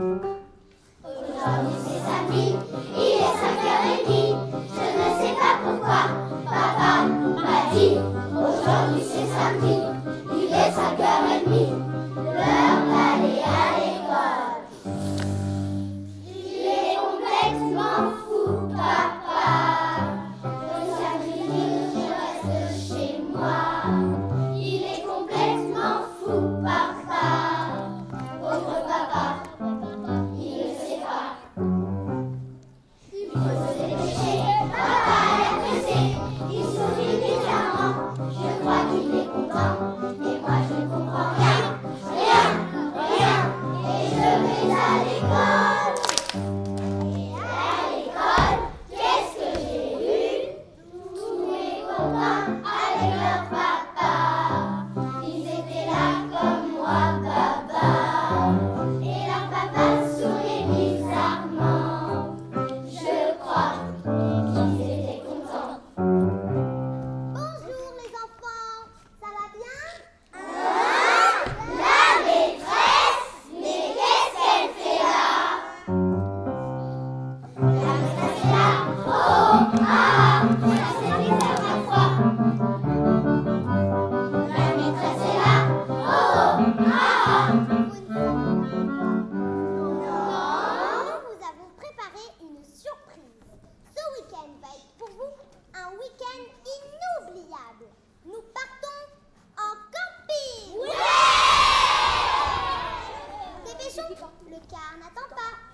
Aujourd'hui c'est samedi, il est 5h30. Je ne sais pas pourquoi, papa m'a dit. Aujourd'hui c'est samedi, il est 5h30. L'heure d'aller à l'école. Il est complètement fou, papa. Le samedi, je reste chez moi. Il faut se dépêcher, papa a l'air de c'est, il sourit je crois qu'il est content, mais moi je ne comprends rien, rien, rien, et je vais à l'école. Et à l'école, qu'est-ce que j'ai eu? Tous mes copains, à l'école. 爸爸。